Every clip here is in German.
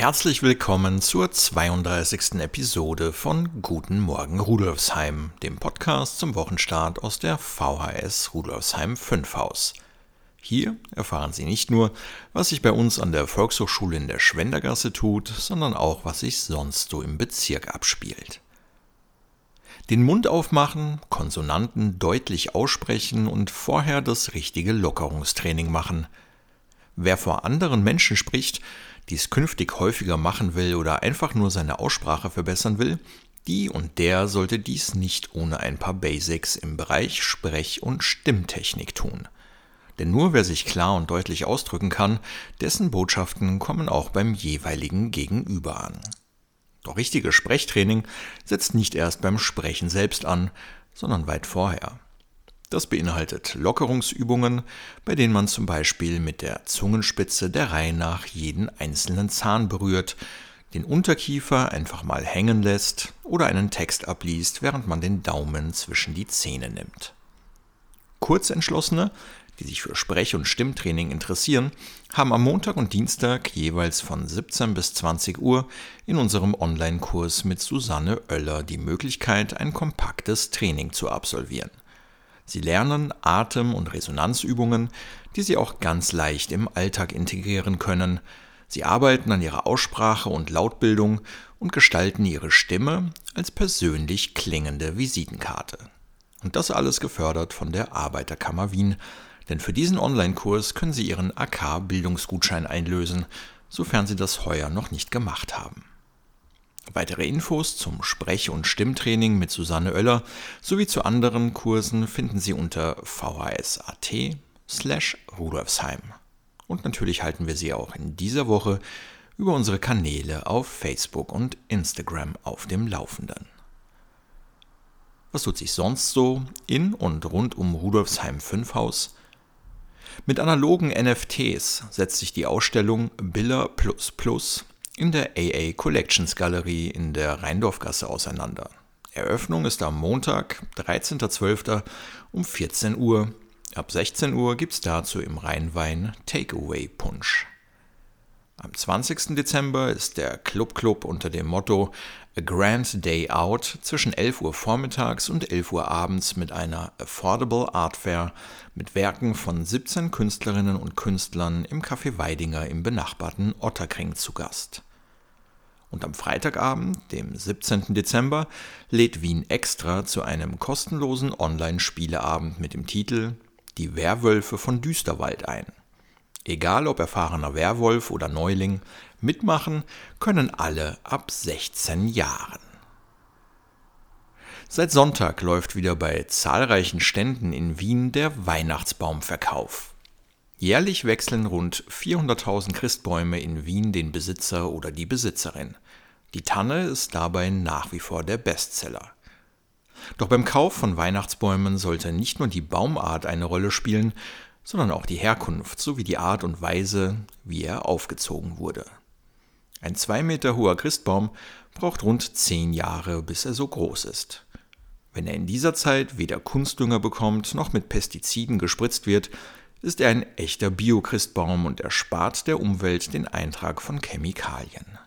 Herzlich willkommen zur 32. Episode von Guten Morgen Rudolfsheim, dem Podcast zum Wochenstart aus der VHS Rudolfsheim 5 Haus. Hier erfahren Sie nicht nur, was sich bei uns an der Volkshochschule in der Schwendergasse tut, sondern auch, was sich sonst so im Bezirk abspielt. Den Mund aufmachen, Konsonanten deutlich aussprechen und vorher das richtige Lockerungstraining machen. Wer vor anderen Menschen spricht, dies künftig häufiger machen will oder einfach nur seine Aussprache verbessern will, die und der sollte dies nicht ohne ein paar Basics im Bereich Sprech- und Stimmtechnik tun. Denn nur wer sich klar und deutlich ausdrücken kann, dessen Botschaften kommen auch beim jeweiligen Gegenüber an. Doch richtiges Sprechtraining setzt nicht erst beim Sprechen selbst an, sondern weit vorher. Das beinhaltet Lockerungsübungen, bei denen man zum Beispiel mit der Zungenspitze der Reihe nach jeden einzelnen Zahn berührt, den Unterkiefer einfach mal hängen lässt oder einen Text abliest, während man den Daumen zwischen die Zähne nimmt. Kurzentschlossene, die sich für Sprech- und Stimmtraining interessieren, haben am Montag und Dienstag jeweils von 17 bis 20 Uhr in unserem Online-Kurs mit Susanne Oeller die Möglichkeit, ein kompaktes Training zu absolvieren. Sie lernen Atem- und Resonanzübungen, die Sie auch ganz leicht im Alltag integrieren können. Sie arbeiten an Ihrer Aussprache und Lautbildung und gestalten Ihre Stimme als persönlich klingende Visitenkarte. Und das alles gefördert von der Arbeiterkammer Wien, denn für diesen Online-Kurs können Sie Ihren AK-Bildungsgutschein einlösen, sofern Sie das heuer noch nicht gemacht haben. Weitere Infos zum Sprech- und Stimmtraining mit Susanne Oeller sowie zu anderen Kursen finden Sie unter vhs.at slash rudolfsheim. Und natürlich halten wir Sie auch in dieser Woche über unsere Kanäle auf Facebook und Instagram auf dem Laufenden. Was tut sich sonst so in und rund um Rudolfsheim 5 Haus? Mit analogen NFTs setzt sich die Ausstellung Biller Plus Plus in der AA Collections Galerie in der Rheindorfgasse auseinander. Eröffnung ist am Montag, 13.12. um 14 Uhr. Ab 16 Uhr gibt es dazu im Rheinwein Takeaway Punsch. Am 20. Dezember ist der Club Club unter dem Motto A Grand Day Out zwischen 11 Uhr vormittags und 11 Uhr abends mit einer Affordable Art Fair mit Werken von 17 Künstlerinnen und Künstlern im Café Weidinger im benachbarten Otterkring zu Gast. Und am Freitagabend, dem 17. Dezember, lädt Wien Extra zu einem kostenlosen Online-Spieleabend mit dem Titel Die Werwölfe von Düsterwald ein. Egal ob erfahrener Werwolf oder Neuling, mitmachen können alle ab 16 Jahren. Seit Sonntag läuft wieder bei zahlreichen Ständen in Wien der Weihnachtsbaumverkauf. Jährlich wechseln rund 400.000 Christbäume in Wien den Besitzer oder die Besitzerin. Die Tanne ist dabei nach wie vor der Bestseller. Doch beim Kauf von Weihnachtsbäumen sollte nicht nur die Baumart eine Rolle spielen, sondern auch die Herkunft sowie die Art und Weise, wie er aufgezogen wurde. Ein zwei Meter hoher Christbaum braucht rund zehn Jahre, bis er so groß ist. Wenn er in dieser Zeit weder Kunstdünger bekommt noch mit Pestiziden gespritzt wird, ist er ein echter Bio-Christbaum und erspart der Umwelt den Eintrag von Chemikalien.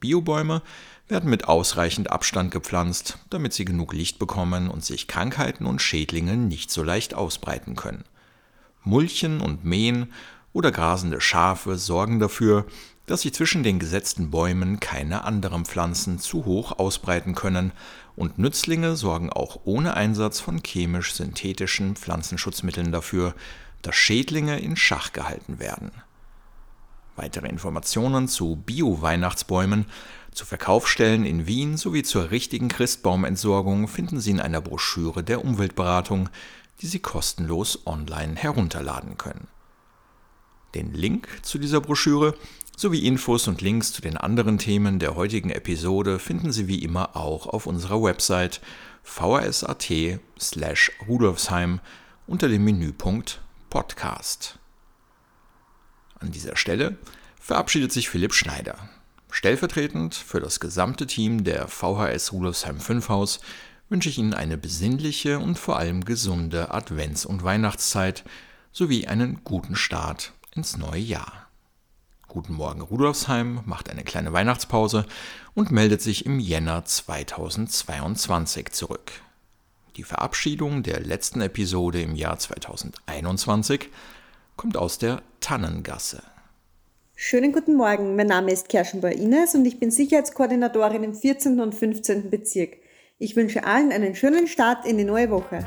Biobäume werden mit ausreichend Abstand gepflanzt, damit sie genug Licht bekommen und sich Krankheiten und Schädlinge nicht so leicht ausbreiten können. Mulchen und Mähen oder grasende Schafe sorgen dafür, dass sich zwischen den gesetzten Bäumen keine anderen Pflanzen zu hoch ausbreiten können, und Nützlinge sorgen auch ohne Einsatz von chemisch-synthetischen Pflanzenschutzmitteln dafür, dass Schädlinge in Schach gehalten werden. Weitere Informationen zu Bio-Weihnachtsbäumen, zu Verkaufsstellen in Wien sowie zur richtigen Christbaumentsorgung finden Sie in einer Broschüre der Umweltberatung, die Sie kostenlos online herunterladen können. Den Link zu dieser Broschüre Sowie Infos und Links zu den anderen Themen der heutigen Episode finden Sie wie immer auch auf unserer Website vhs.at slash rudolfsheim unter dem Menüpunkt Podcast. An dieser Stelle verabschiedet sich Philipp Schneider. Stellvertretend für das gesamte Team der VHS Rudolfsheim 5 Haus wünsche ich Ihnen eine besinnliche und vor allem gesunde Advents- und Weihnachtszeit sowie einen guten Start ins neue Jahr. Guten Morgen Rudolfsheim macht eine kleine Weihnachtspause und meldet sich im Jänner 2022 zurück. Die Verabschiedung der letzten Episode im Jahr 2021 kommt aus der Tannengasse. Schönen guten Morgen, mein Name ist Kerschenbauer Ines und ich bin Sicherheitskoordinatorin im 14. und 15. Bezirk. Ich wünsche allen einen schönen Start in die neue Woche.